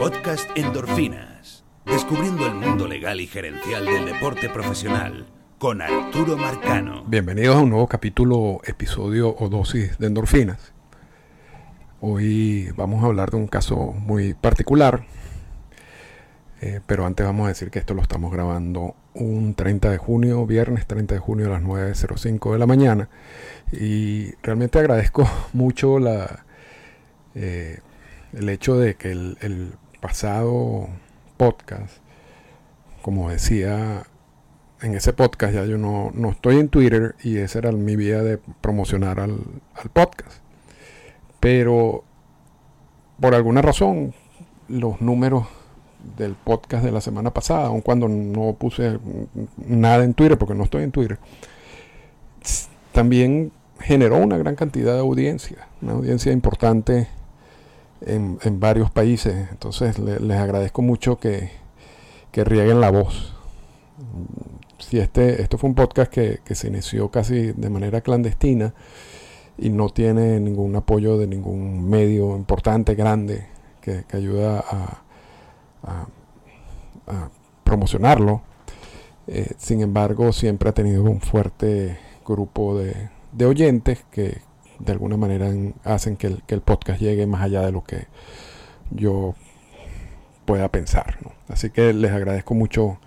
Podcast Endorfinas. Descubriendo el mundo legal y gerencial del deporte profesional con Arturo Marcano. Bienvenidos a un nuevo capítulo, episodio o dosis de endorfinas. Hoy vamos a hablar de un caso muy particular, eh, pero antes vamos a decir que esto lo estamos grabando un 30 de junio, viernes 30 de junio a las 9.05 de la mañana. Y realmente agradezco mucho la, eh, el hecho de que el, pasado podcast, como decía en ese podcast, ya yo no, estoy en Twitter y esa era mi vía de promocionar al, al podcast. Pero por alguna razón los números del podcast de la semana pasada, aun cuando no puse nada en Twitter, porque no estoy en Twitter, también generó una gran cantidad de audiencia, una audiencia importante en, varios países. Entonces les agradezco mucho que, que, rieguen la voz. Si este, esto fue un podcast que, se inició casi de manera clandestina y no tiene ningún apoyo de ningún medio importante, grande, que, ayuda a, promocionarlo. Eh, sin embargo, siempre ha tenido un fuerte grupo de, de oyentes que, de alguna manera hacen que el, podcast llegue más allá de lo que yo pueda pensar. Así que les agradezco mucho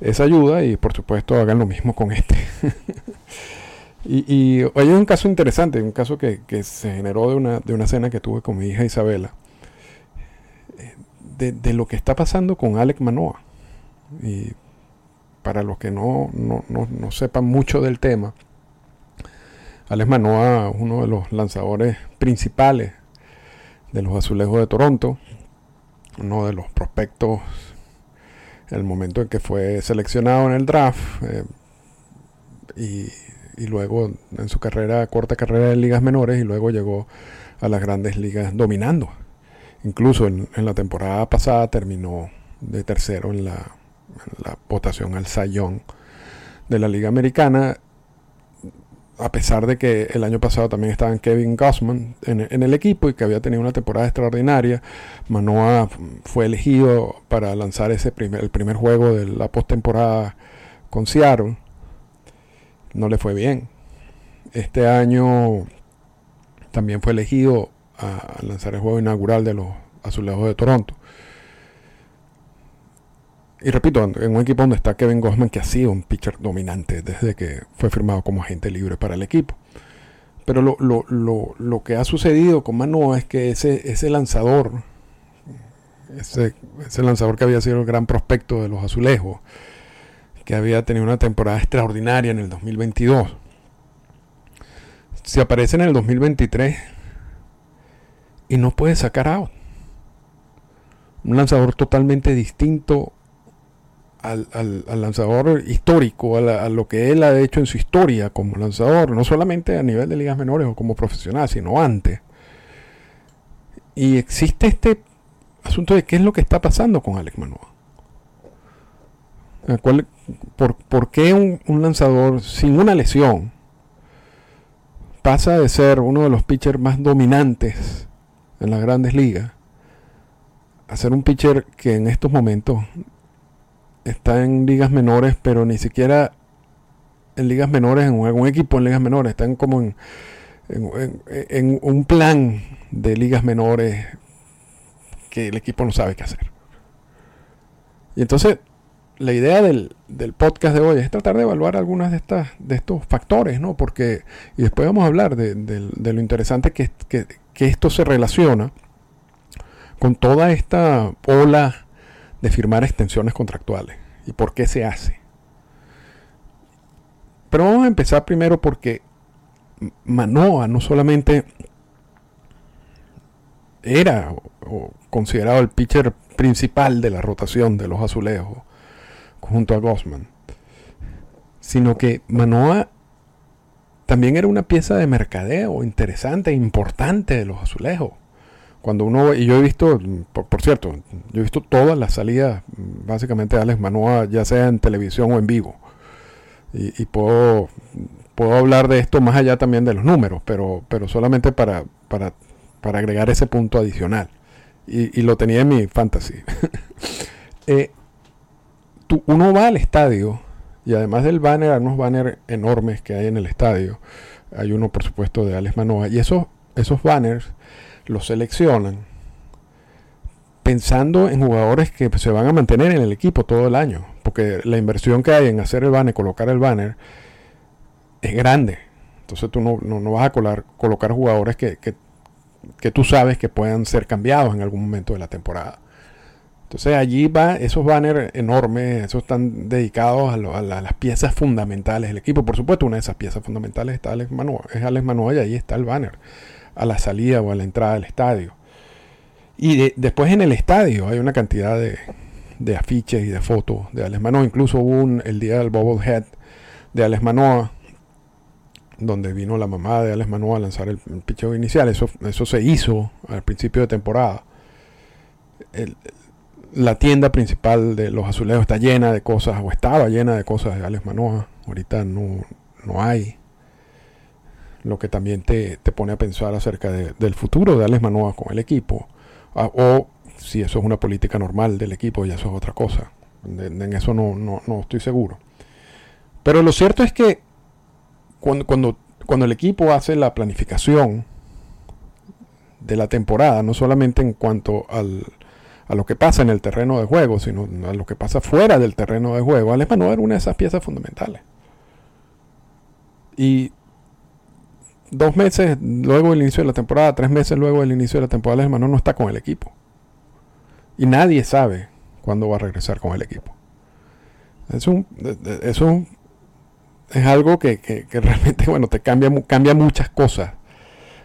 esa ayuda y por supuesto hagan lo mismo con este. y, hay un caso interesante, un caso que, se generó de una, de una cena que tuve con mi hija Isabela, de, lo que está pasando con Alec Manoa. Y para los que no, no, no sepan mucho del tema, Alex Manoa, uno de los lanzadores principales de los azulejos de Toronto, uno de los prospectos, el momento en que fue seleccionado en el draft eh, y, luego en su carrera, corta carrera de ligas menores y luego llegó a las grandes ligas dominando. Incluso en, la temporada pasada terminó de tercero en la, votación al Sayón de la Liga Americana a pesar de que el año pasado también estaba Kevin Gossman en, el equipo y que había tenido una temporada extraordinaria, Manoa fue elegido para lanzar ese primer, el primer juego de la postemporada con Seattle. No le fue bien. Este año también fue elegido a lanzar el juego inaugural de los Azulejos de Toronto. Y repito, en un equipo donde está Kevin Gossman, que ha sido un pitcher dominante desde que fue firmado como agente libre para el equipo. Pero lo, que ha sucedido con Manoa es que ese, ese lanzador, ese, ese, lanzador que había sido el gran prospecto de los azulejos, que había tenido una temporada extraordinaria en el 2022, se aparece en el 2023 y no puede sacar out. Un lanzador totalmente distinto al, lanzador histórico, a, lo que él ha hecho en su historia como lanzador, no solamente a nivel de ligas menores o como profesional, sino antes. Y existe este asunto de qué es lo que está pasando con Alex Manoa. por, qué un, lanzador sin una lesión pasa de ser uno de los pitchers más dominantes en las grandes ligas a ser un pitcher que en estos momentos está en ligas menores, pero ni siquiera en ligas menores, en un, equipo en ligas menores, están como en, en, un plan de ligas menores que el equipo no sabe qué hacer. Y entonces, la idea del, podcast de hoy es tratar de evaluar algunas de estas de estos factores, ¿no? Porque, y después vamos a hablar de, lo interesante que, que, que, esto se relaciona con toda esta ola de firmar extensiones contractuales y por qué se hace. Pero vamos a empezar primero porque Manoa no solamente era considerado el pitcher principal de la rotación de los azulejos junto a Gossman, sino que Manoa también era una pieza de mercadeo interesante e importante de los azulejos. Cuando uno, y yo he visto, por, cierto, yo he visto todas las salidas, básicamente de Alex Manoa, ya sea en televisión o en vivo. Y, puedo, puedo hablar de esto más allá también de los números, pero, pero solamente para, para, para agregar ese punto adicional. y, lo tenía en mi fantasy. Eh, uno va al estadio y además del banner, hay unos banners enormes que hay en el estadio. Hay uno, por supuesto, de Alex Manoa. Y esos, esos banners los seleccionan pensando en jugadores que se van a mantener en el equipo todo el año. Porque la inversión que hay en hacer el banner, colocar el banner, es grande. Entonces tú no, vas a colocar jugadores que, que tú sabes que puedan ser cambiados en algún momento de la temporada. Entonces allí va esos banners enormes, esos están dedicados a, las piezas fundamentales del equipo. Por supuesto, una de esas piezas fundamentales está Alex Manoa, es Alex Manoa y ahí está el banner a la salida o a la entrada del estadio. Y después en el estadio hay una cantidad de, afiches y de fotos de Alex Manoa. Incluso hubo un, el día del Bobblehead de Alex Manoa, donde vino la mamá de Alex Manoa a lanzar el, picheo inicial. Eso, eso se hizo al principio de temporada. El, la tienda principal de los azulejos está llena de cosas, o estaba llena de cosas de Alex Manoa. Ahorita no, no hay. Lo que también te, pone a pensar acerca del futuro de Alex Manoa con el equipo. Ah, o si eso es una política normal del equipo, ya eso es otra cosa. En, eso no, no, estoy seguro. Pero lo cierto es que cuando, cuando, cuando el equipo hace la planificación de la temporada, no solamente en cuanto al, a lo que pasa en el terreno de juego, sino a lo que pasa fuera del terreno de juego. Alex Manoa era una de esas piezas fundamentales. Y dos meses luego del inicio de la temporada, tres meses luego del inicio de la temporada, Alex Manoa no está con el equipo. Y nadie sabe cuándo va a regresar con el equipo. Es un, es algo que, realmente, bueno, te cambia, cambia muchas cosas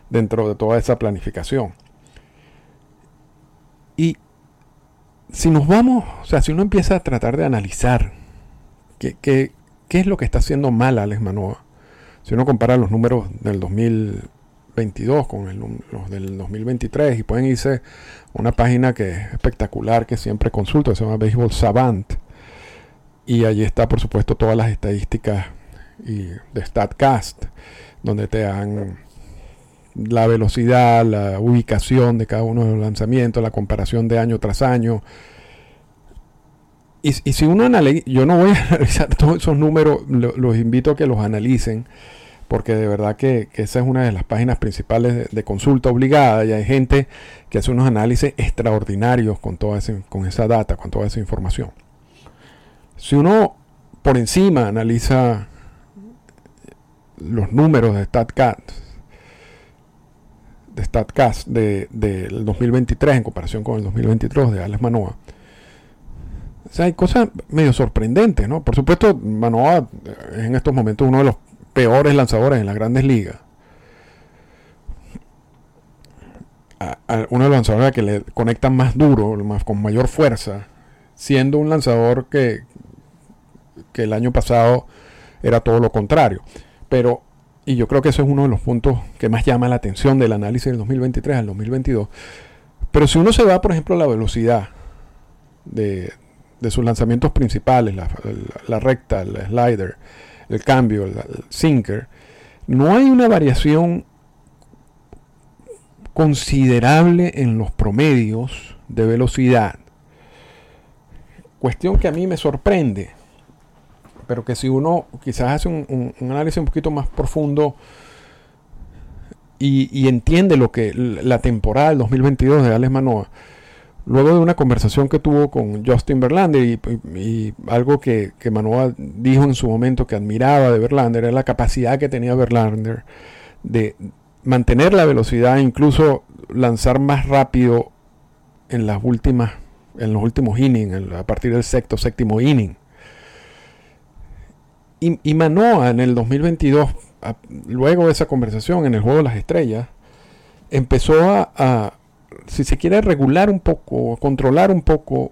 dentro de toda esa planificación. Y si nos vamos, o sea, si uno empieza a tratar de analizar qué, qué, es lo que está haciendo mal Alex Manoa, si uno compara los números del 2022 con los del 2023 y pueden irse a una página que es espectacular, que siempre consulto, se llama Baseball Savant, y allí está por supuesto todas las estadísticas de StatCast, donde te dan la velocidad, la ubicación de cada uno de los lanzamientos, la comparación de año tras año. Y, si uno analiza, yo no voy a analizar todos esos números, los invito a que los analicen, porque de verdad que, esa es una de las páginas principales de, consulta obligada y hay gente que hace unos análisis extraordinarios con, toda con esa data, con toda esa información. Si uno por encima analiza los números de StatCat, de StatCast del de, 2023 en comparación con el 2023 de Alex Manoa. O sea, hay cosas medio sorprendentes, ¿no? Por supuesto, Manoa es en estos momentos uno de los peores lanzadores en las grandes ligas. uno de los lanzadores que le conectan más duro, con mayor fuerza, siendo un lanzador que, que el año pasado era todo lo contrario. Pero y yo creo que eso es uno de los puntos que más llama la atención del análisis del 2023 al 2022. Pero si uno se va, por ejemplo, a la velocidad de, sus lanzamientos principales, la, recta, el slider, el cambio, el, sinker, no hay una variación considerable en los promedios de velocidad. Cuestión que a mí me sorprende pero que si uno quizás hace un, análisis un poquito más profundo y, entiende lo que la temporada del 2022 de Alex Manoa, luego de una conversación que tuvo con Justin Verlander y, algo que, que, Manoa dijo en su momento que admiraba de Verlander era la capacidad que tenía Verlander de mantener la velocidad e incluso lanzar más rápido en las últimas en los últimos innings, a partir del sexto, séptimo inning. Y, Manoa en el 2022, luego de esa conversación en el Juego de las Estrellas, empezó a, si se quiere, regular un poco, controlar un poco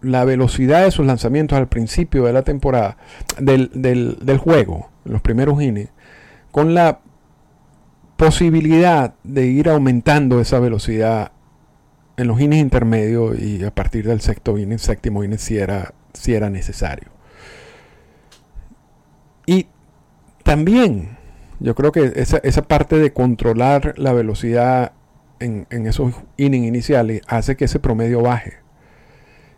la velocidad de sus lanzamientos al principio de la temporada, del, del, del juego, los primeros innings, con la posibilidad de ir aumentando esa velocidad en los innings intermedios y a partir del sexto inning, séptimo inning, si era, si era necesario. Y también yo creo que esa, esa parte de controlar la velocidad en, esos innings iniciales hace que ese promedio baje.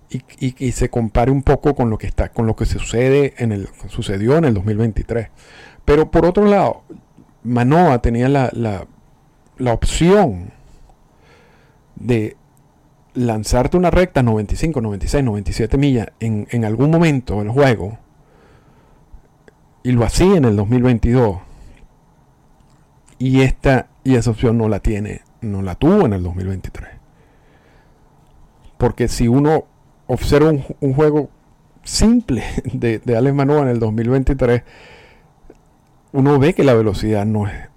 Y, se compare un poco con lo que está, con lo que sucede en el, sucedió en el 2023. Pero por otro lado, Manoa tenía la, la opción de lanzarte una recta 95, 96, 97 millas en, en algún momento del juego, y lo hacía en el 2022, y esta y esa opción no la tiene, no la tuvo en el 2023. Porque si uno observa un, juego simple de, de Alex Manoa en el 2023, uno ve que la velocidad no es,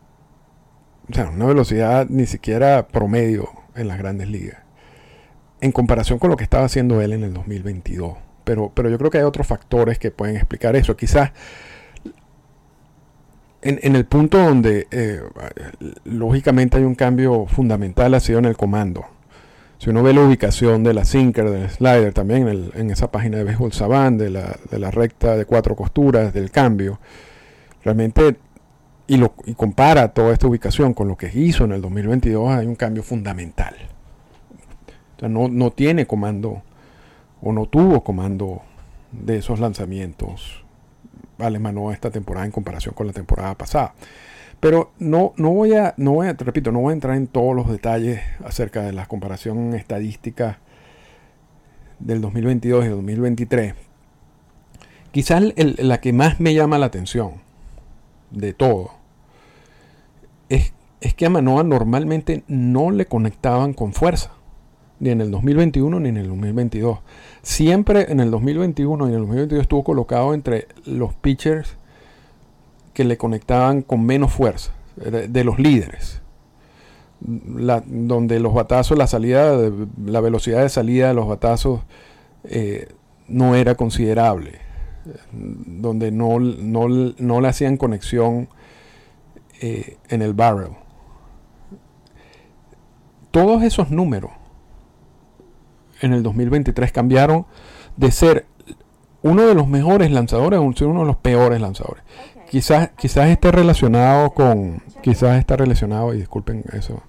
o sea, una velocidad ni siquiera promedio en las grandes ligas en comparación con lo que estaba haciendo él en el 2022. Pero, pero yo creo que hay otros factores que pueden explicar eso. Quizás en, el punto donde eh, lógicamente hay un cambio fundamental ha sido en el comando. Si uno ve la ubicación de la sinker, del slider, también en, esa página de Baseball Savant, de la, de la recta de cuatro costuras, del cambio, realmente y, lo, y compara toda esta ubicación con lo que hizo en el 2022, hay un cambio fundamental no, tiene comando o no tuvo comando de esos lanzamientos Alemano esta temporada en comparación con la temporada pasada. Pero no, no voy a, no repito, no voy a entrar en todos los detalles acerca de la comparación estadística del 2022 y el 2023. Quizás la que más me llama la atención de todo es, es que a Manoa normalmente no le conectaban con fuerza ni en el 2021 ni en el 2022. Siempre en el 2021 y en el 2022 estuvo colocado entre los pitchers que le conectaban con menos fuerza, de los líderes. donde los batazos, la salida, la velocidad de salida de los batazos eh, no era considerable, donde no, no, le hacían conexión eh, en el barrel. Todos esos números en el 2023 cambiaron de ser uno de los mejores lanzadores a ser uno de los peores lanzadores. Quizás, quizás esté relacionado con, quizás está relacionado, y disculpen eso,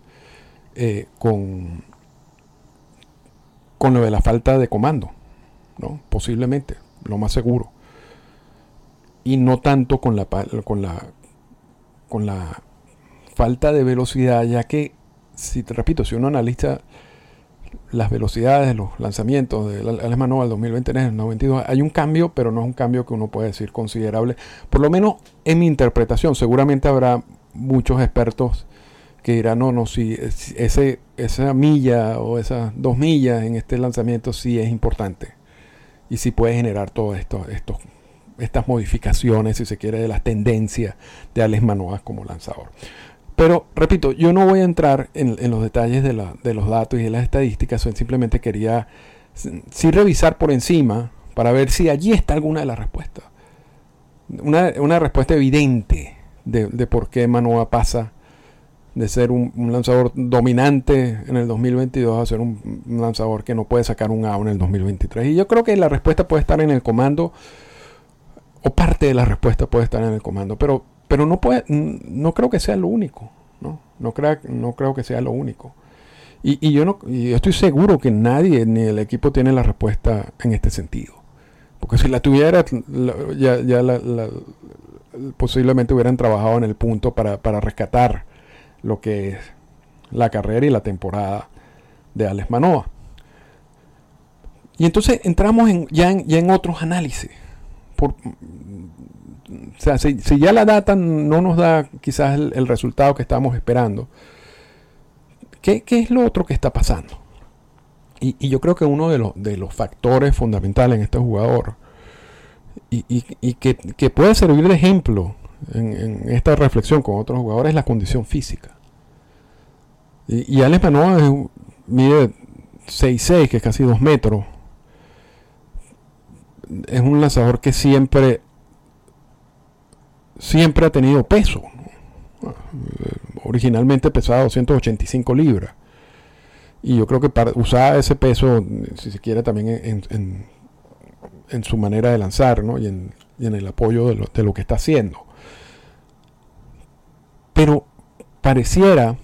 eh, con, con lo de la falta de comando, ¿no? Posiblemente, lo más seguro. Y no tanto con la, con la, con la falta de velocidad, ya que, si te repito, si uno analiza las velocidades de los lanzamientos del Alemán al 2023 al 92 hay un cambio, pero no es un cambio que uno puede decir considerable, por lo menos en mi interpretación. Seguramente habrá muchos expertos que dirán, no, no, si, ese, esa milla o esas dos millas en este lanzamiento sí es importante y sí puede generar todas esto, estos, estas modificaciones, si se quiere, de las tendencias de Alex Manoa como lanzador. Pero, repito, yo no voy a entrar en, los detalles de, los datos y de las estadísticas, simplemente quería sí revisar por encima para ver si allí está alguna de las respuestas. Una, respuesta evidente de, por qué Manoa pasa de ser un, lanzador dominante en el 2022 a ser un, lanzador que no puede sacar un A en el 2023. Y yo creo que la respuesta puede estar en el comando, o parte de la respuesta puede estar en el comando, pero pero no, puede, no creo que sea lo único. No, no, creo, no creo que sea lo único. Y, yo, no, estoy seguro que nadie ni el equipo tiene la respuesta en este sentido. Porque si la tuviera, ya, ya posiblemente hubieran trabajado en el punto para, rescatar lo que es la carrera y la temporada de Alex Manoa. Y entonces entramos en, ya, en, ya en otros análisis. O sea, si, ya la data no nos da quizás el, resultado que estamos esperando, ¿qué, es lo otro que está pasando? Y, yo creo que uno de, los factores fundamentales en este jugador, y, que, puede servir de ejemplo en, esta reflexión con otros jugadores, es la condición física. Y, Alex Manoa mide 6'6, que es casi 2 metros. Es un lanzador que siempre siempre ha tenido peso. Originalmente pesaba 285 libras. Y yo creo que para usar ese peso, si se quiere, también en, en, su manera de lanzar ¿no? y, en, el apoyo de lo, de lo que está haciendo. Pero pareciera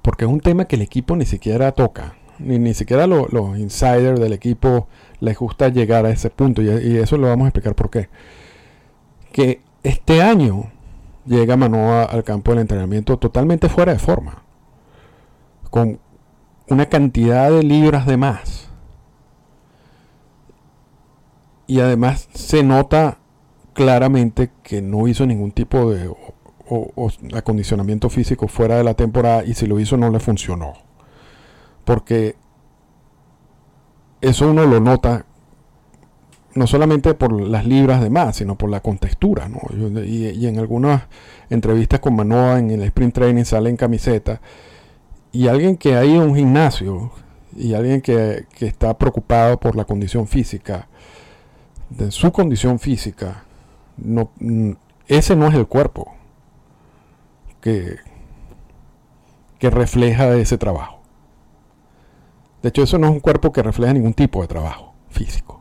porque es un tema que el equipo ni siquiera toca. Ni, ni siquiera los insiders del equipo les gusta llegar a ese punto. Y, eso lo vamos a explicar por qué. Que este año llega Manoa al campo del entrenamiento totalmente fuera de forma. Con una cantidad de libras de más. Y además se nota claramente que no hizo ningún tipo de acondicionamiento físico fuera de la temporada y si lo hizo no le funcionó. Porque eso uno lo nota no solamente por las libras de más, sino por la contextura. Y, en algunas entrevistas con Manoa en el sprint training sale en camiseta. Y alguien que ha ido a un gimnasio y alguien que, que está preocupado por la condición física, de su condición física, no, ese no es el cuerpo que, que refleja ese trabajo. De hecho, eso no es un cuerpo que refleja ningún tipo de trabajo físico.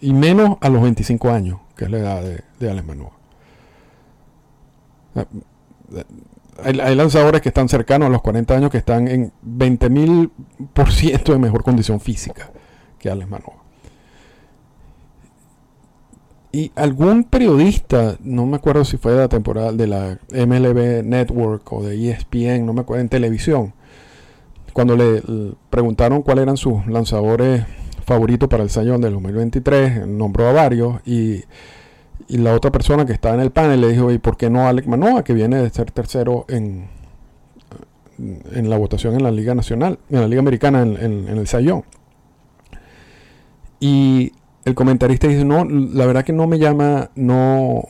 Y menos a los 25 años, que es la edad de, de Alemanúa. Hay, hay, lanzadores que están cercanos a los 40 años que están en 20.000% de mejor condición física que Alex y algún periodista, no me acuerdo si fue de la temporada de la MLB Network o de ESPN, no me acuerdo, en televisión, cuando le, preguntaron cuáles eran sus lanzadores favoritos para el Sayón del 2023, nombró a varios y, la otra persona que estaba en el panel le dijo, ¿y por qué no Alec Manoa, que viene de ser tercero en, en la votación en la Liga Nacional, en la Liga Americana, en el Sayón? Y el comentarista dice, no, la verdad que no me llama, no,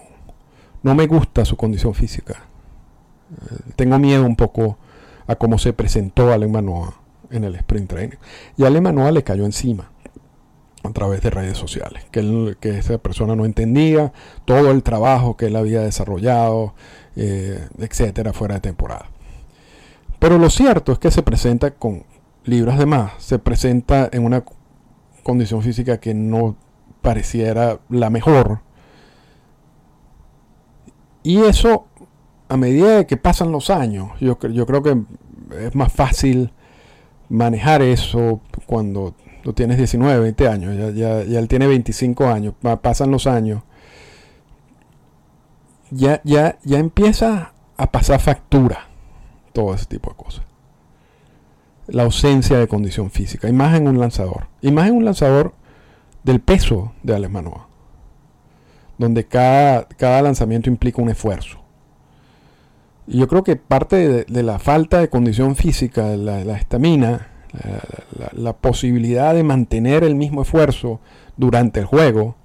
no me gusta su condición física. Eh, tengo miedo un poco a cómo se presentó Ale Manoa en el sprint training. Y Ale Manoa le cayó encima a través de redes sociales, que, que esa persona no entendía todo el trabajo que él había desarrollado, eh, etcétera, fuera de temporada. Pero lo cierto es que se presenta con libras de más, se presenta en una condición física que no pareciera la mejor. Y eso, a medida que pasan los años, yo, creo que es más fácil manejar eso cuando tú tienes 19, 20 años, ya él tiene 25 años, pasan los años, ya, ya, ya empieza a pasar factura todo ese tipo de cosas. La ausencia de condición física, y más en un lanzador. Y más en un lanzador del peso de Alex Manoa, donde cada, cada lanzamiento implica un esfuerzo. Yo creo que parte de, la falta de condición física, la estamina, la, la, posibilidad de mantener el mismo esfuerzo durante el juego,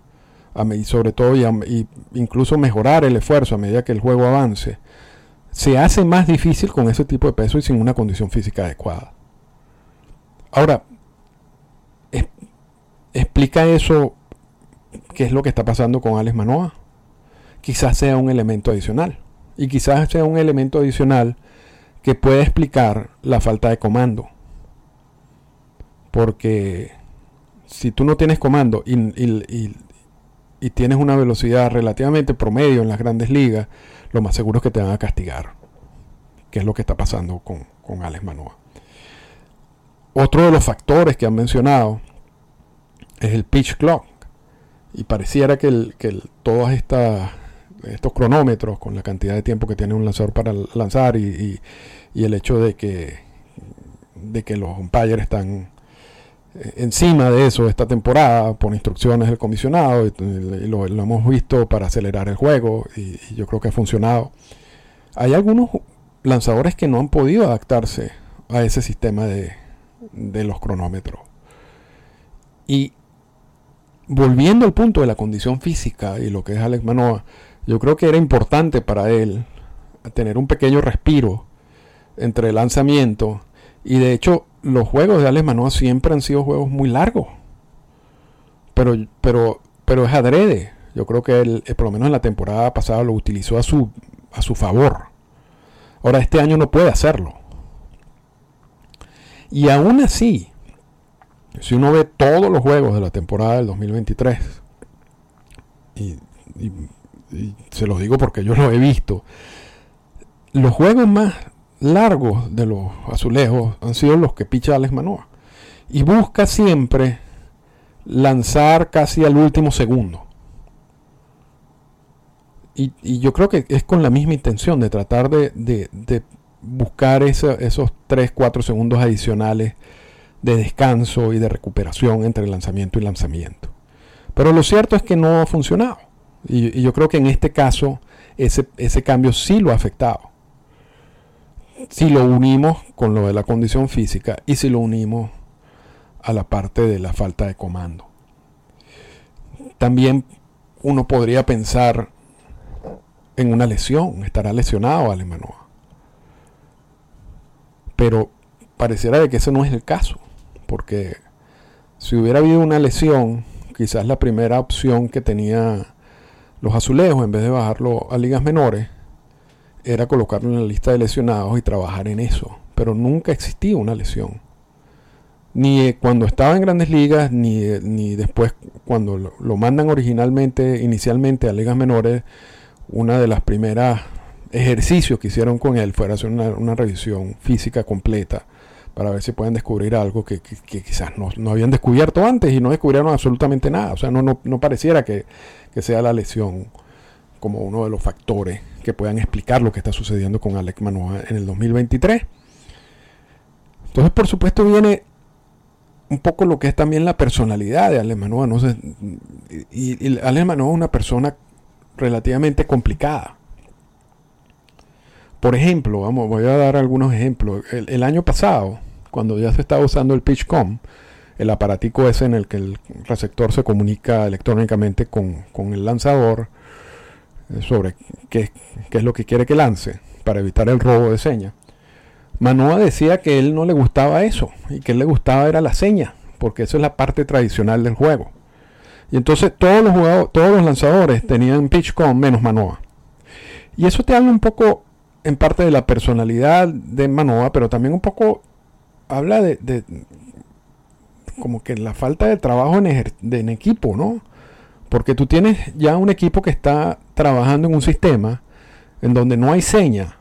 y sobre todo y, incluso mejorar el esfuerzo a medida que el juego avance, se hace más difícil con ese tipo de peso y sin una condición física adecuada. Ahora, explica eso, qué es lo que está pasando con Alex Manoa. Quizás sea un elemento adicional. Y quizás sea un elemento adicional que puede explicar la falta de comando. Porque si tú no tienes comando y, tienes una velocidad relativamente promedio en las grandes ligas, lo más seguro es que te van a castigar. Que es lo que está pasando con, con Alex Manoa. Otro de los factores que han mencionado es el pitch clock. Y pareciera que, el, que todos estos cronómetros, con la cantidad de tiempo que tiene un lanzador para lanzar y, el hecho de que, de que los umpires están eh, encima de eso esta temporada por instrucciones del comisionado, y, lo, hemos visto para acelerar el juego y, yo creo que ha funcionado. Hay algunos lanzadores que no han podido adaptarse a ese sistema de, de los cronómetros. Y volviendo al punto de la condición física y lo que es Alex Manoa, yo creo que era importante para él tener un pequeño respiro entre el lanzamiento y de hecho los juegos de Alex Manoa siempre han sido juegos muy largos. Pero, pero, pero es adrede. Yo creo que él, eh, por lo menos en la temporada pasada lo utilizó a su, a su favor. Ahora este año no puede hacerlo. Y aún así, si uno ve todos los juegos de la temporada del 2023, y, se los digo porque yo lo he visto, los juegos más largos de los azulejos han sido los que picha Alex Manoa. Y busca siempre lanzar casi al último segundo. Y, yo creo que es con la misma intención de tratar de, buscar esos 3, 4 segundos adicionales de descanso y de recuperación entre lanzamiento y lanzamiento. Pero lo cierto es que no ha funcionado. Y, yo creo que en este caso ese, ese cambio sí lo ha afectado. Si lo unimos con lo de la condición física y si lo unimos a la parte de la falta de comando. También uno podría pensar en una lesión, estará lesionado Alemanoa. Pero pareciera de que ese no es el caso, porque si hubiera habido una lesión, quizás la primera opción que tenía los azulejos, en vez de bajarlo a ligas menores, era colocarlo en la lista de lesionados y trabajar en eso. Pero nunca existía una lesión. Ni cuando estaba en grandes ligas, ni, ni después cuando lo, lo mandan originalmente, inicialmente a ligas menores, una de las primeras ejercicios que hicieron con él fue hacer una, revisión física completa para ver si pueden descubrir algo que, quizás no, habían descubierto antes y no descubrieron absolutamente nada. O sea, no, no, pareciera que, sea la lesión como uno de los factores que puedan explicar lo que está sucediendo con Alex Manoa en el 2023. Entonces, por supuesto, viene un poco lo que es también la personalidad de Alex Manoa. No sé, y, y Alex Manoa es una persona relativamente complicada. Por ejemplo, vamos, voy a dar algunos ejemplos. El, año pasado, cuando ya se estaba usando el PitchCom, el aparatico ese en el que el receptor se comunica electrónicamente con, el lanzador eh, sobre qué, qué, es lo que quiere que lance para evitar el robo de señas. Manoa decía que él no le gustaba eso y que él le gustaba era la seña, porque eso es la parte tradicional del juego. Y entonces todos los jugadores, todos los lanzadores tenían pitch con menos Manoa. Y eso te habla un poco en parte de la personalidad de Manoa, pero también un poco habla de, como que la falta de trabajo en, equipo, ¿no? Porque tú tienes ya un equipo que está trabajando en un sistema en donde no hay seña,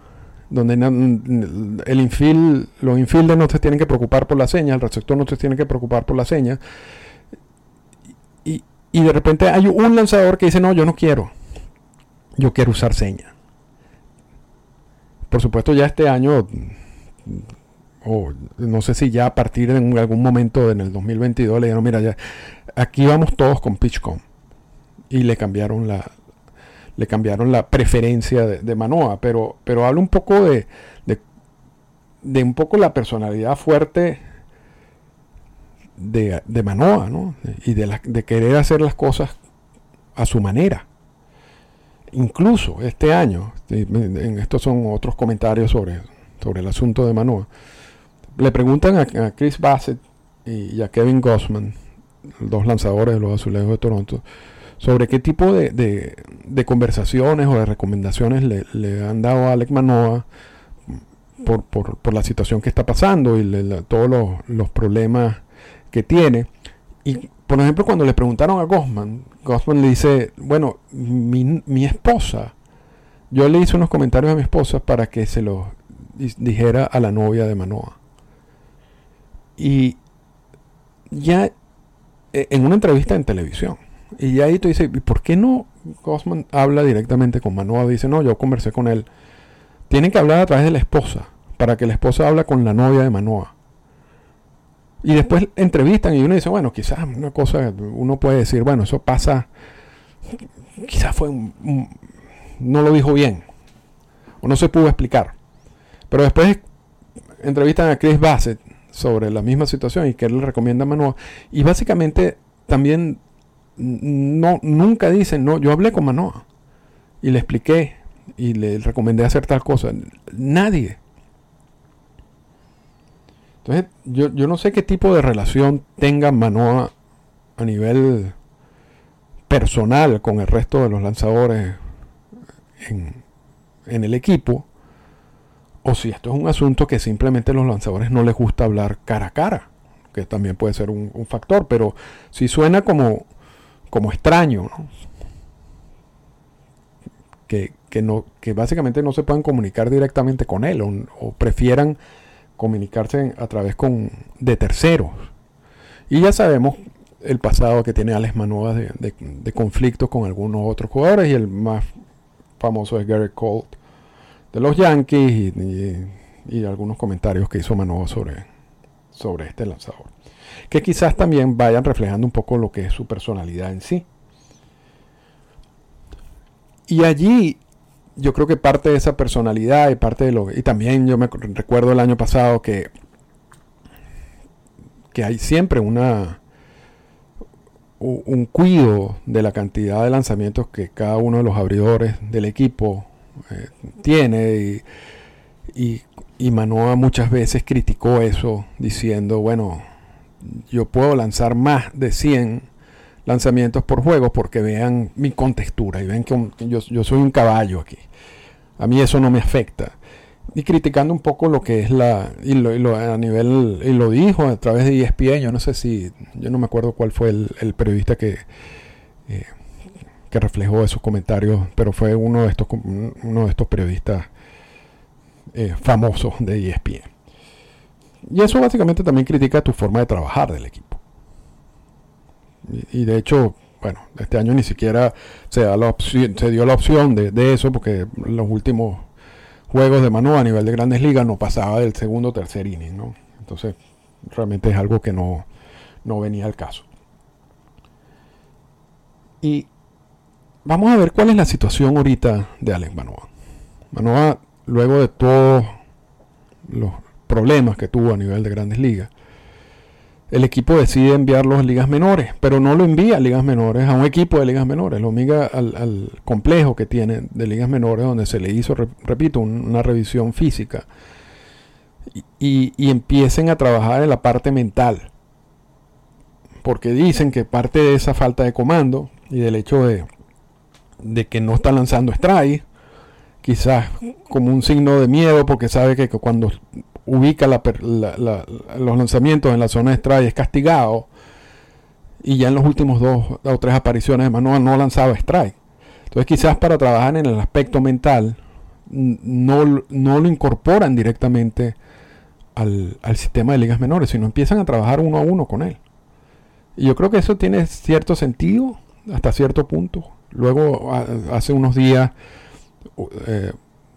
donde el infield, los infielders no se tienen que preocupar por la seña, el receptor no se tiene que preocupar por la seña, y de repente hay un lanzador que dice, no, yo no quiero. Yo quiero usar seña. Por supuesto, ya este año, o no sé si ya a partir de algún momento en el 2022 le dijeron, mira, ya aquí vamos todos con PitchCom. Y le cambiaron la, le cambiaron la preferencia de, Manoa. Pero, pero habla un poco de, de, de un poco la personalidad fuerte de, Manoa, ¿no? Y de, de querer hacer las cosas a su manera. Incluso este año, estos son otros comentarios sobre, sobre el asunto de Manoa, le preguntan a, Chris Bassett y, a Kevin Gossman, dos lanzadores de los azulejos de Toronto, sobre qué tipo de, conversaciones o de recomendaciones le, han dado a Alec Manoa por, por, la situación que está pasando y todos los, los problemas que tiene. Por ejemplo, cuando le preguntaron a Gossman, Gossman le dice, bueno, mi, esposa, yo le hice unos comentarios a mi esposa para que se los dijera a la novia de Manoa. Y ya e, en una entrevista en televisión. Y ahí tú dices, ¿y por qué no Gossman habla directamente con Manoa? Dice, no, yo conversé con él. Tienen que hablar a través de la esposa, para que la esposa hable con la novia de Manoa. Y después entrevistan y uno dice, bueno, quizás una cosa, uno puede decir, bueno, eso pasa, quizás fue un, no lo dijo bien, o no se pudo explicar. Pero después entrevistan a Chris Bassett sobre la misma situación y que él le recomienda a Manoa. Y básicamente también no, nunca dicen, no, yo hablé con Manoa y le expliqué y le recomendé hacer tal cosa. Nadie. Entonces, yo, no sé qué tipo de relación tenga Manoa a nivel personal con el resto de los lanzadores en, el equipo, o si esto es un asunto que simplemente a los lanzadores no les gusta hablar cara a cara, que también puede ser un, factor, pero si suena como, como extraño, que, no, que básicamente no se puedan comunicar directamente con él o, prefieran comunicarse a través con, de terceros. Y ya sabemos el pasado que tiene Alex Manoa de, conflictos con algunos otros jugadores y el más famoso es Gary Colt de los Yankees y, algunos comentarios que hizo Manoa sobre, sobre este lanzador. Que quizás también vayan reflejando un poco lo que es su personalidad en sí. Y allí yo creo que parte de esa personalidad y parte de lo y también yo me recuerdo el año pasado que que hay siempre una un cuido de la cantidad de lanzamientos que cada uno de los abridores del equipo eh, tiene y, y, Manoa muchas veces criticó eso diciendo bueno yo puedo lanzar más de 100 lanzamientos por juego porque vean mi contextura y ven que yo, yo, soy un caballo aquí. A mí eso no me afecta. Y criticando un poco lo que es la. Y lo, a nivel. Y lo dijo a través de ESPN. Yo no sé si. Yo no me acuerdo cuál fue el, periodista que. Eh, que reflejó esos comentarios. Pero fue uno de estos, uno de estos periodistas eh, famosos de ESPN. Y eso básicamente también critica tu forma de trabajar del equipo. Y, de hecho, bueno, este año ni siquiera se, da la opción, se dio la opción de, eso porque los últimos juegos de mano a nivel de grandes ligas no pasaba del segundo o tercer inning, ¿no? Entonces, realmente es algo que no, no venía al caso. Y vamos a ver cuál es la situación ahorita de Alex Manoa. Manoa, luego de todos los problemas que tuvo a nivel de grandes ligas, el equipo decide enviarlo a ligas menores, pero no lo envía a ligas menores, a un equipo de ligas menores, lo envía al, complejo que tiene de ligas menores, donde se le hizo, repito, una revisión física, y, empiecen a trabajar en la parte mental, porque dicen que parte de esa falta de comando y del hecho de, de que no está lanzando strike, quizás como un signo de miedo, porque sabe que cuando ubica los lanzamientos en la zona de strike es castigado. Y ya en los últimos dos o tres apariciones Manoa no lanzaba strike. Entonces quizás para trabajar en el aspecto mental no, no lo incorporan directamente al, sistema de ligas menores, sino empiezan a trabajar uno a uno con él. Y yo creo que eso tiene cierto sentido hasta cierto punto. Luego, hace unos días, eh,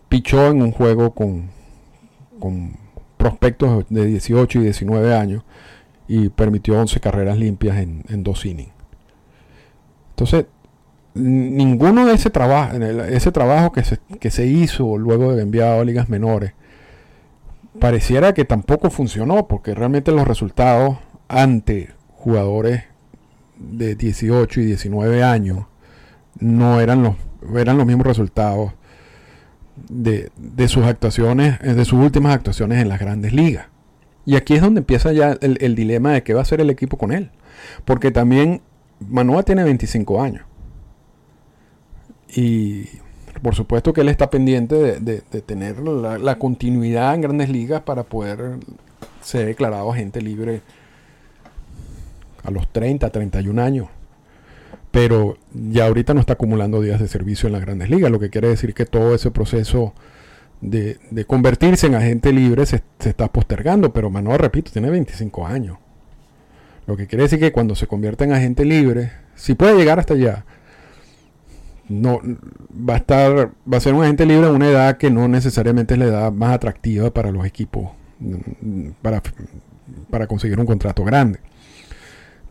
pichó en un juego con, con prospectos de 18 y 19 años y permitió 11 carreras limpias en, dos innings. Entonces, ninguno de ese trabajo, ese trabajo que se, que se hizo luego de enviado a ligas menores, pareciera que tampoco funcionó, porque realmente los resultados ante jugadores de 18 y 19 años no eran los, eran los mismos resultados de, sus actuaciones, eh, de sus últimas actuaciones en las grandes ligas. Y aquí es donde empieza ya el, dilema de qué va a hacer el equipo con él. Porque también Manoa tiene 25 años. Y por supuesto que él está pendiente de, tener la, la, continuidad en grandes ligas para poder ser declarado agente libre a los 30, 31 años pero ya ahorita no está acumulando días de servicio en las grandes ligas, lo que quiere decir que todo ese proceso de, convertirse en agente libre se, está postergando, pero Manoa, repito, tiene 25 años. Lo que quiere decir que cuando se convierta en agente libre, si puede llegar hasta allá, no va a estar, va a ser un agente libre a una edad que no necesariamente es la edad más atractiva para los equipos mm, para, para conseguir un contrato grande.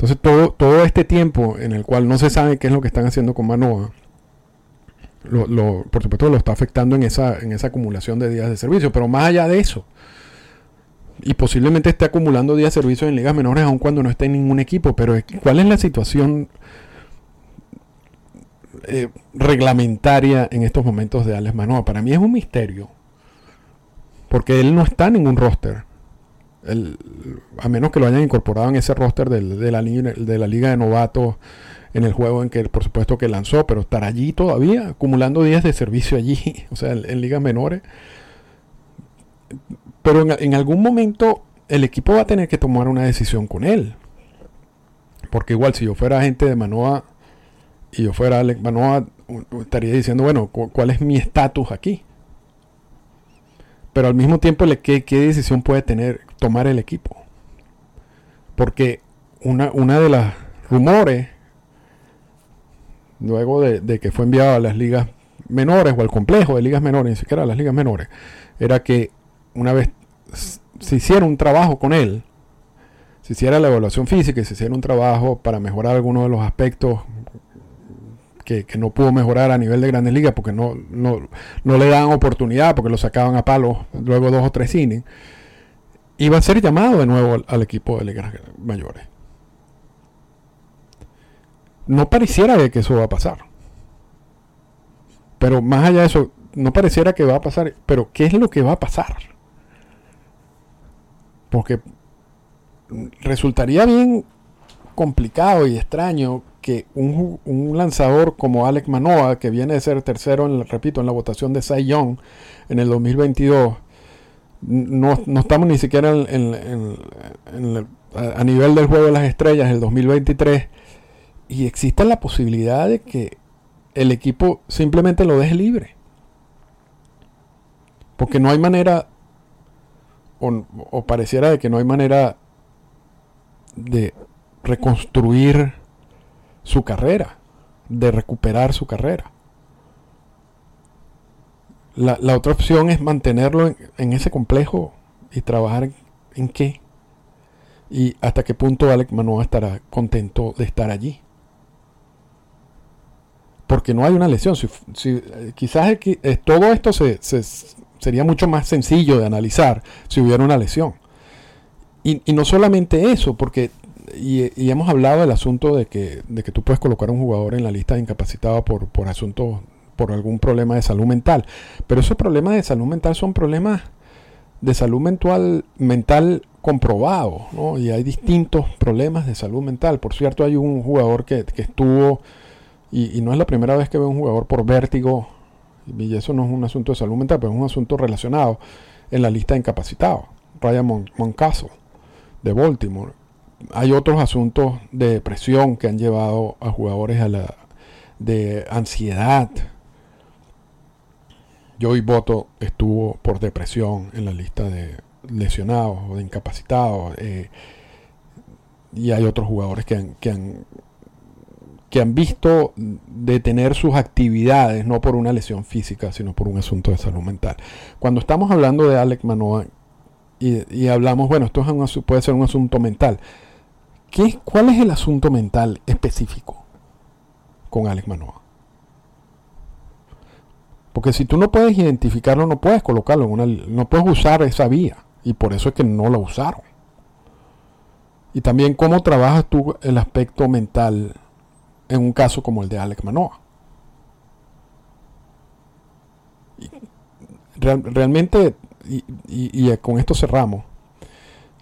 Entonces todo, todo este tiempo en el cual no se sabe qué es lo que están haciendo con Manoa, lo, por supuesto lo está afectando en esa, en esa acumulación de días de servicio. Pero más allá de eso, y posiblemente esté acumulando días de servicio en ligas menores aun cuando no esté en ningún equipo, pero ¿cuál es la situación eh, reglamentaria en estos momentos de Alex Manoa? Para mí es un misterio, porque él no está en ningún roster a menos que lo hayan incorporado en ese roster de, la, liga de novatos en el juego en que por supuesto que lanzó, pero estar allí todavía, acumulando días de servicio allí, o sea, en, ligas menores. Pero en, algún momento el equipo va a tener que tomar una decisión con él. Porque igual si yo fuera agente de Manoa y yo fuera Alex Manoa, estaría diciendo, bueno, ¿cuál es mi estatus aquí? Pero al mismo tiempo, ¿qué, ¿qué, decisión puede tener, tomar el equipo? Porque una, una de las rumores, luego de, que fue enviado a las ligas menores o al complejo de ligas menores, ni siquiera a las ligas menores, era que una vez se hiciera un trabajo con él, se hiciera la evaluación física y se hiciera un trabajo para mejorar algunos de los aspectos que, no pudo mejorar a nivel de grandes ligas porque no, no, le dan oportunidad, porque lo sacaban a palos luego dos o tres innings, iba a ser llamado de nuevo al, equipo de ligas mayores. No pareciera que eso va a pasar. Pero más allá de eso, no pareciera que va a pasar. Pero ¿qué es lo que va a pasar? Porque resultaría bien complicado y extraño que un, lanzador como Alec Manoa, que viene de ser tercero, en, repito, en la votación de Cy Young en el 2022, no, estamos ni siquiera a nivel del juego de las estrellas el 2023, y existe la posibilidad de que el equipo simplemente lo deje libre. Porque no hay manera, o pareciera de que no hay manera de reconstruir su carrera, de recuperar su carrera. La, otra opción es mantenerlo en, ese complejo y trabajar en, qué. Y hasta qué punto Alex Manoa estará contento de estar allí. Porque no hay una lesión. Si, quizás eh, todo esto se, sería mucho más sencillo de analizar si hubiera una lesión. Y, y no solamente eso, porque y, hemos hablado del asunto de que, de que tú puedes colocar a un jugador en la lista de incapacitados por, por asuntos, por algún problema de salud mental. Pero esos problemas de salud mental son problemas de salud mental, mental comprobados, ¿no? Y hay distintos problemas de salud mental. Por cierto, hay un jugador que, estuvo, y, no es la primera vez que veo un jugador por vértigo, y eso no es un asunto de salud mental, pero es un asunto relacionado en la lista de incapacitados. Ryan Moncaso de Baltimore hay otros asuntos de depresión que han llevado a jugadores a la de ansiedad. Joey Boto estuvo por depresión en la lista de lesionados o de incapacitados. Eh, y hay otros jugadores que han, que han, que han visto detener sus actividades no por una lesión física, sino por un asunto de salud mental. Cuando estamos hablando de Alec Manoa y, hablamos, bueno, esto es puede ser un asunto mental. ¿Cuál es el asunto mental específico con Alex Manoa? Porque si tú no puedes identificarlo, no puedes colocarlo en una, no puedes usar esa vía. Y por eso es que no la usaron. Y también cómo trabajas tú el aspecto mental en un caso como el de Alex Manoa. realmente, y con esto cerramos,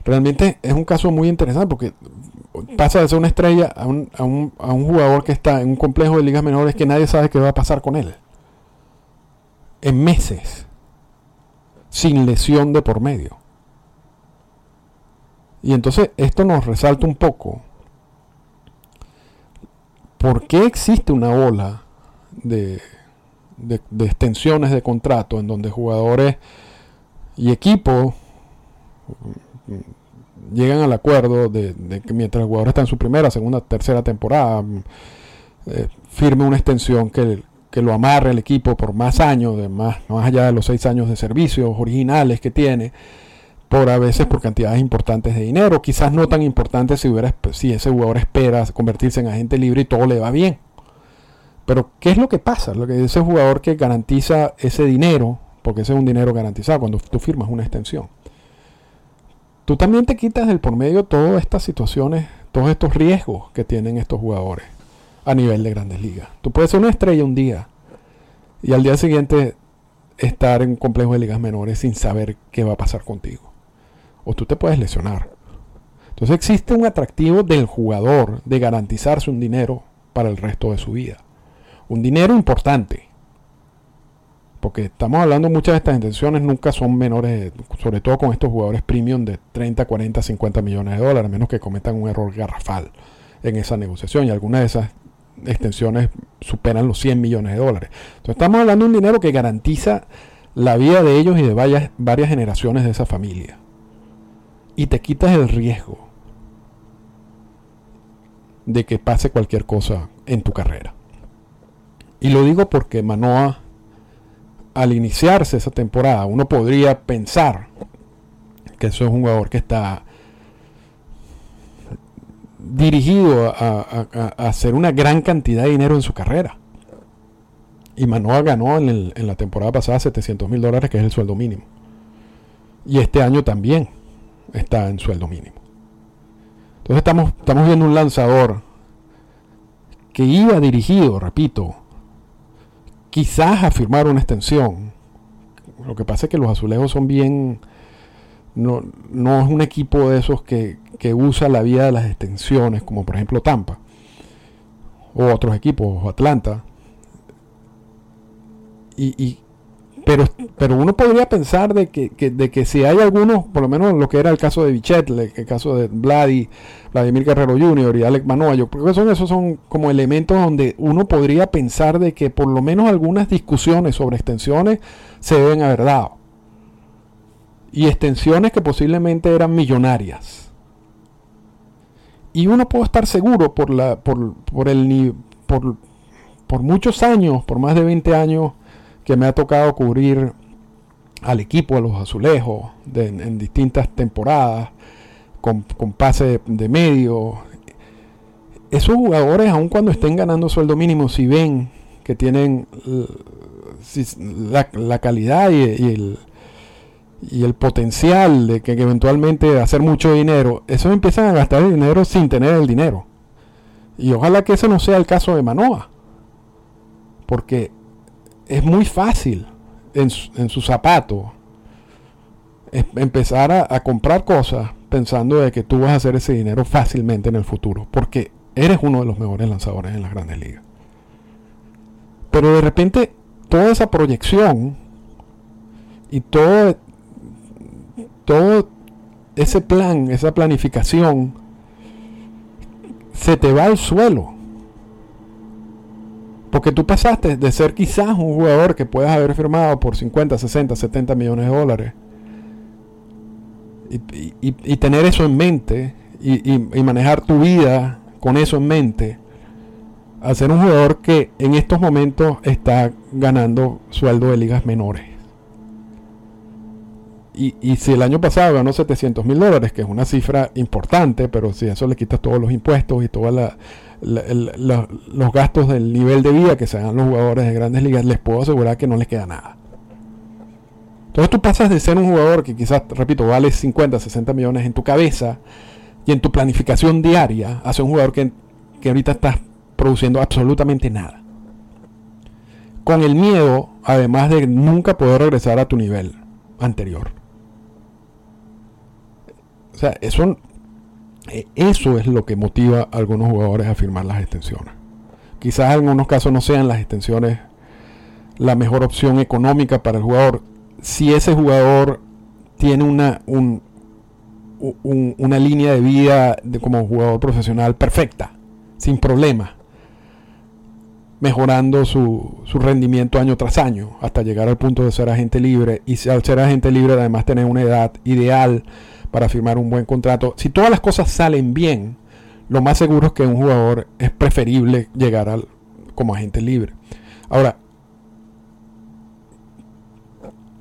realmente es un caso muy interesante porque pasa de ser una estrella a un, a, un, a un, jugador que está en un complejo de ligas menores que nadie sabe qué va a pasar con él. En meses. Sin lesión de por medio. Y entonces esto nos resalta un poco. ¿Por qué existe una ola de, de, de extensiones de contrato en donde jugadores y equipos llegan al acuerdo de, que mientras el jugador está en su primera, segunda, tercera temporada, mm, eh, firme una extensión que, lo amarre el equipo por más años, de más, más allá de los seis años de servicios originales que tiene, por a veces por cantidades importantes de dinero, quizás no tan importantes si, hubiera, si ese jugador espera convertirse en agente libre y todo le va bien. Pero, ¿qué es lo que pasa? Lo que ese jugador que garantiza ese dinero, porque ese es un dinero garantizado cuando tú firmas una extensión tú también te quitas del por medio todas estas situaciones, todos estos riesgos que tienen estos jugadores a nivel de grandes ligas. Tú puedes ser una estrella un día y al día siguiente estar en un complejo de ligas menores sin saber qué va a pasar contigo. O tú te puedes lesionar. Entonces existe un atractivo del jugador de garantizarse un dinero para el resto de su vida. Un dinero importante porque estamos hablando muchas de estas intenciones nunca son menores, sobre todo con estos jugadores premium de 30, 40, 50 millones de dólares, a menos que cometan un error garrafal en esa negociación. Y algunas de esas extensiones superan los 100 millones de dólares. Entonces estamos hablando de un dinero que garantiza la vida de ellos y de varias, varias generaciones de esa familia. Y te quitas el riesgo de que pase cualquier cosa en tu carrera. Y lo digo porque Manoa, al iniciarse esa temporada, uno podría pensar que eso es un jugador que está dirigido a, hacer una gran cantidad de dinero en su carrera. Y Manoa ganó en, la temporada pasada 700 mil dólares, que es el sueldo mínimo. Y este año también está en sueldo mínimo. Entonces estamos, estamos viendo un lanzador que iba dirigido, repito, quizás a firmar una extensión. Lo que pasa es que los azulejos son bien... No, no es un equipo de esos que, que usa la vía de las extensiones, como por ejemplo Tampa, o otros equipos, o Atlanta. Y, pero, pero uno podría pensar de que, de que si hay algunos, por lo menos lo que era el caso de Bichet, el caso de Vladi, Vladimir Guerrero Jr. y Alec Manoa, yo creo que son, esos son como elementos donde uno podría pensar de que por lo menos algunas discusiones sobre extensiones se deben haber dado. Y extensiones que posiblemente eran millonarias. Y uno puede estar seguro por, la, por, por, el, por, por muchos años, por más de 20 años, que me ha tocado cubrir al equipo, a los azulejos, en distintas temporadas, con, pase de, medio. Esos jugadores, aun cuando estén ganando sueldo mínimo, si ven que tienen la, calidad y, el, y el potencial de que, eventualmente hacer mucho dinero, esos empiezan a gastar dinero sin tener el dinero. Y ojalá que ese no sea el caso de Manoa. Porque es muy fácil en, su zapato empezar a, comprar cosas pensando de que tú vas a hacer ese dinero fácilmente en el futuro, porque eres uno de los mejores lanzadores en las grandes ligas. Pero de repente toda esa proyección y todo, todo ese plan, esa planificación, se te va al suelo. Porque tú pasaste de ser quizás un jugador que puedas haber firmado por 50, 60, 70 millones de dólares y, tener eso en mente y, manejar tu vida con eso en mente a ser un jugador que en estos momentos está ganando sueldo de ligas menores. Y, y, si el año pasado ganó 700 mil dólares, que es una cifra importante, pero si eso le quitas todos los impuestos y toda la, los gastos del nivel de vida que se dan los jugadores de grandes ligas, les puedo asegurar que no les queda nada. Entonces tú pasas de ser un jugador que quizás, repito, vale 50, 60 millones en tu cabeza y en tu planificación diaria a ser un jugador que, que ahorita estás produciendo absolutamente nada. Con el miedo, además de nunca poder regresar a tu nivel anterior. O sea, eso eso es lo que motiva a algunos jugadores a firmar las extensiones. Quizás en algunos casos no sean las extensiones la mejor opción económica para el jugador. Si ese jugador tiene una, una línea de vida de, como jugador profesional perfecta, sin problema, mejorando su, su, rendimiento año tras año hasta llegar al punto de ser agente libre y al ser agente libre además tener una edad ideal para firmar un buen contrato. Si todas las cosas salen bien, lo más seguro es que un jugador es preferible llegar al, como agente libre. Ahora,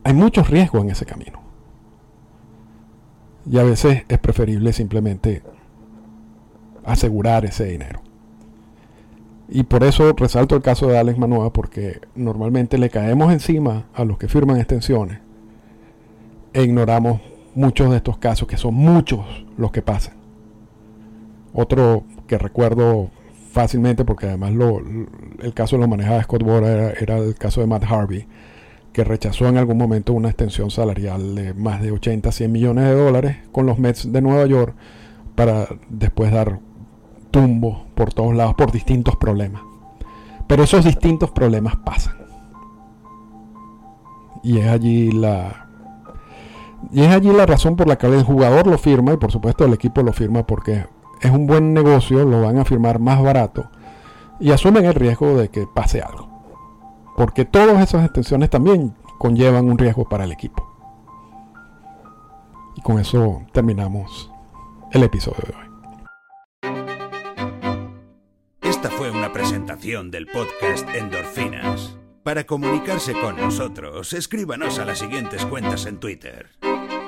hay muchos riesgos en ese camino. Y a veces es preferible simplemente asegurar ese dinero. Y por eso resalto el caso de Alex Manoa, porque normalmente le caemos encima a los que firman extensiones e ignoramos muchos de estos casos, que son muchos los que pasan. Otro que recuerdo fácilmente, porque además el caso lo manejaba Scott Boras, era, el caso de Matt Harvey, que rechazó en algún momento una extensión salarial de más de 80, 100 millones de dólares con los Mets de Nueva York para después dar tumbo por todos lados por distintos problemas. Pero esos distintos problemas pasan. Y es allí la, y es allí la razón por la que el jugador lo firma y por supuesto el equipo lo firma porque es un buen negocio, lo van a firmar más barato y asumen el riesgo de que pase algo. Porque todas esas extensiones también conllevan un riesgo para el equipo. Y con eso terminamos el episodio de hoy. Esta fue una presentación del podcast Endorfinas. Para comunicarse con nosotros, escríbanos a las siguientes cuentas en Twitter.